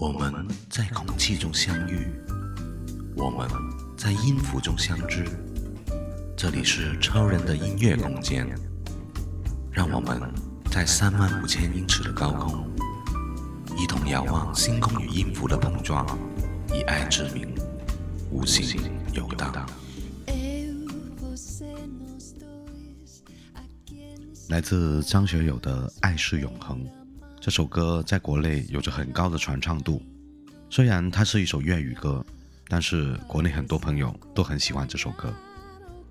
我们在空气中相遇，我们在音符中相知。这里是超人的音乐空间，让我们在三万五千英尺的高空，一同遥望星空与音符的碰撞，以爱之名，无形游荡。来自张学友的《爱是永恒》。这首歌在国内有着很高的传唱度，虽然它是一首粤语歌，但是国内很多朋友都很喜欢这首歌。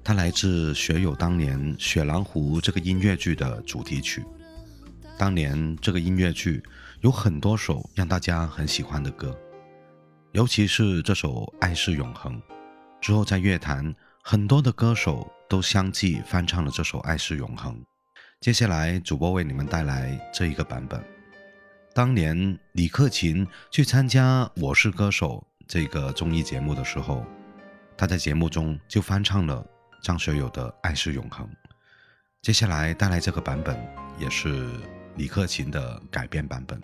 它来自学友当年《雪狼湖》这个音乐剧的主题曲。当年这个音乐剧有很多首让大家很喜欢的歌，尤其是这首《爱是永恒》。之后在乐坛，很多的歌手都相继翻唱了这首《爱是永恒》。接下来，主播为你们带来这一个版本。当年李克勤去参加《我是歌手》这个综艺节目的时候，他在节目中就翻唱了张学友的《爱是永恒》。接下来带来这个版本，也是李克勤的改编版本。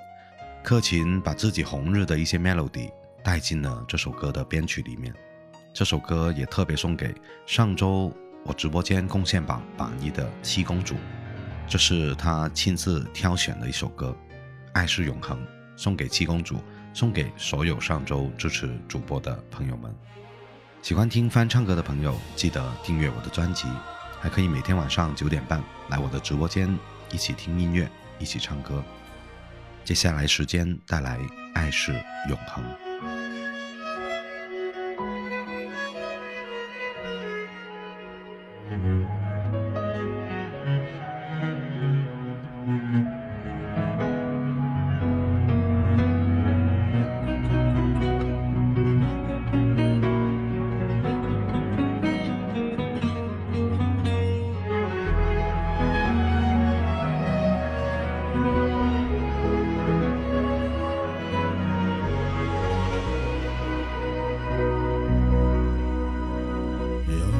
克勤把自己红日的一些 melody 带进了这首歌的编曲里面。这首歌也特别送给上周我直播间贡献榜榜一的七公主，这是她亲自挑选的一首歌。爱是永恒，送给七公主，送给所有上周支持主播的朋友们。喜欢听翻唱歌的朋友，记得订阅我的专辑，还可以每天晚上九点半来我的直播间，一起听音乐，一起唱歌。接下来时间带来《爱是永恒》。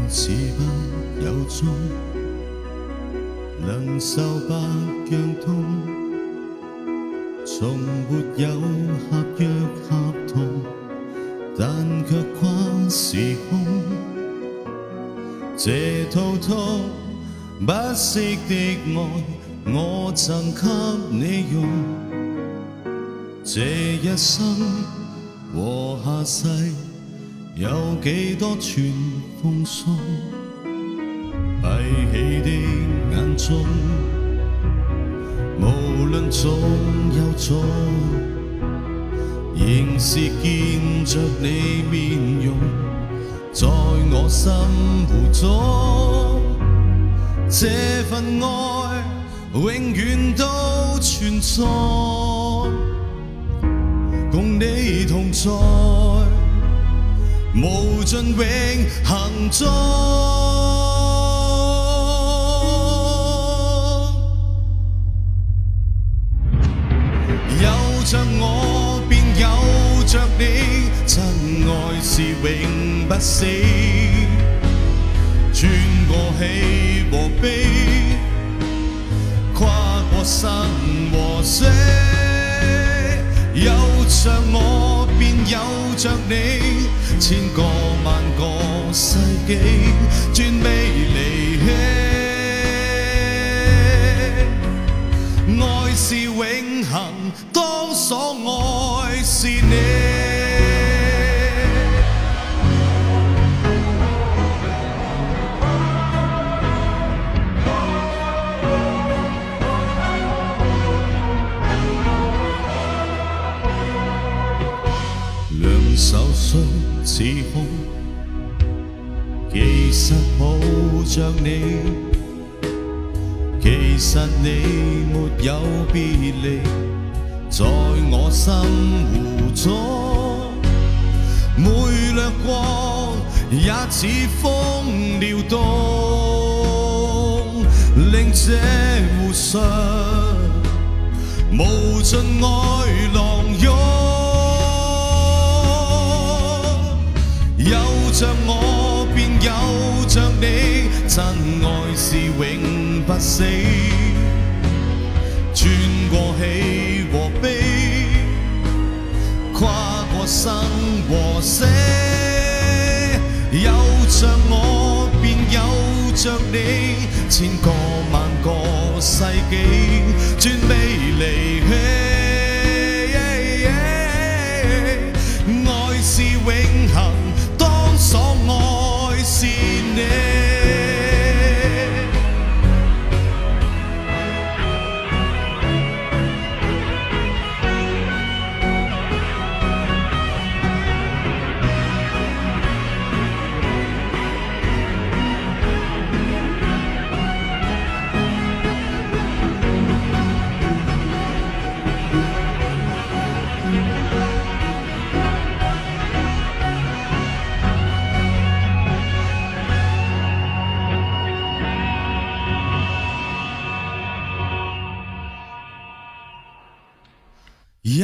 是不有中，能受百样痛，从没有合约合同，但却跨时空。这套痛不息的爱，我曾给你用，这一生和下世。有几多串风霜？闭起的眼中，无论重有重，仍是见着你面容，在我心湖中，这份爱永远都存在，共你同在。无尽永恒中，有着我便有着你，真爱是永不死，穿过喜和悲，跨过生和死，有着我便有着你。千个万个世纪，绝未离弃。爱是永恒，当所爱是你。两手碎。似空，其实抱着你，其实你没有别离，在我心湖中，每掠过也似风撩动，令这湖上无尽爱浪涌。着我便有着你，真爱是永不死。穿过喜和悲，跨过生和死，有着我便有着你，千个万个世纪，绝未離棄。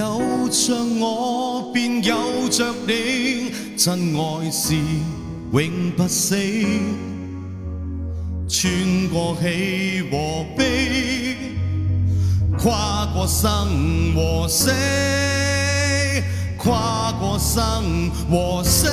有着我便有着你，真爱是永不死。穿过喜和悲，跨过生和死，跨过生和死。